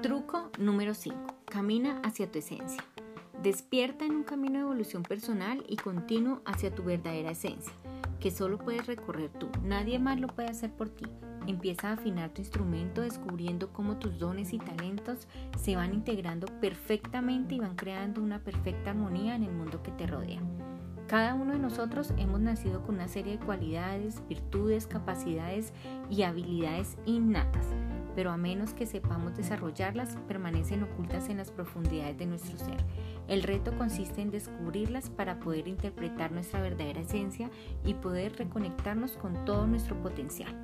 Truco número 5. Camina hacia tu esencia. Despierta en un camino de evolución personal y continuo hacia tu verdadera esencia, que solo puedes recorrer tú. Nadie más lo puede hacer por ti. Empieza a afinar tu instrumento descubriendo cómo tus dones y talentos se van integrando perfectamente y van creando una perfecta armonía en el mundo que te rodea. Cada uno de nosotros hemos nacido con una serie de cualidades, virtudes, capacidades y habilidades innatas, pero a menos que sepamos desarrollarlas, permanecen ocultas en las profundidades de nuestro ser. El reto consiste en descubrirlas para poder interpretar nuestra verdadera esencia y poder reconectarnos con todo nuestro potencial.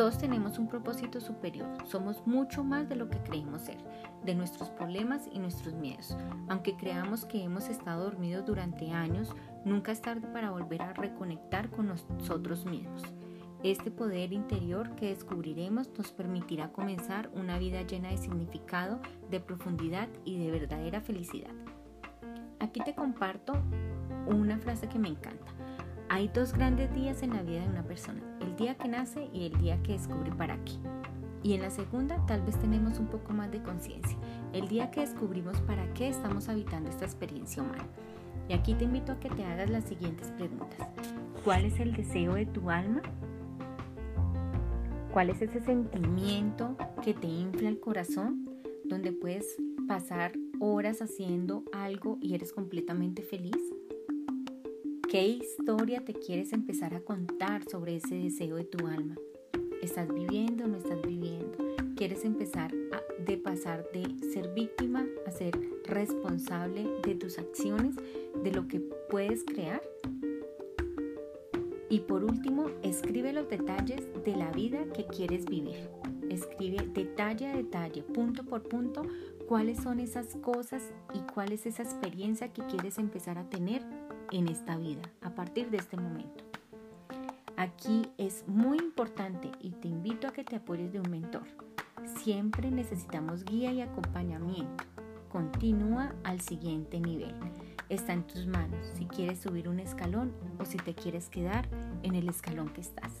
Todos tenemos un propósito superior, somos mucho más de lo que creemos ser, de nuestros problemas y nuestros miedos. Aunque creamos que hemos estado dormidos durante años, nunca es tarde para volver a reconectar con nosotros mismos. Este poder interior que descubriremos nos permitirá comenzar una vida llena de significado, de profundidad y de verdadera felicidad. Aquí te comparto una frase que me encanta. Hay dos grandes días en la vida de una persona, el día que nace y el día que descubre para qué. Y en la segunda tal vez tenemos un poco más de conciencia, el día que descubrimos para qué estamos habitando esta experiencia humana. Y aquí te invito a que te hagas las siguientes preguntas. ¿Cuál es el deseo de tu alma? ¿Cuál es ese sentimiento que te infla el corazón? Donde puedes pasar horas haciendo algo y eres completamente feliz. ¿Qué historia te quieres empezar a contar sobre ese deseo de tu alma? ¿Estás viviendo o no estás viviendo? ¿Quieres empezar a, de pasar de ser víctima a ser responsable de tus acciones, de lo que puedes crear? Y por último, escribe los detalles de la vida que quieres vivir. Escribe detalle a detalle, punto por punto, cuáles son esas cosas y cuál es esa experiencia que quieres empezar a tener en esta vida a partir de este momento. Aquí es muy importante y te invito a que te apoyes de un mentor. Siempre necesitamos guía y acompañamiento. Continúa al siguiente nivel. Está en tus manos si quieres subir un escalón o si te quieres quedar en el escalón que estás.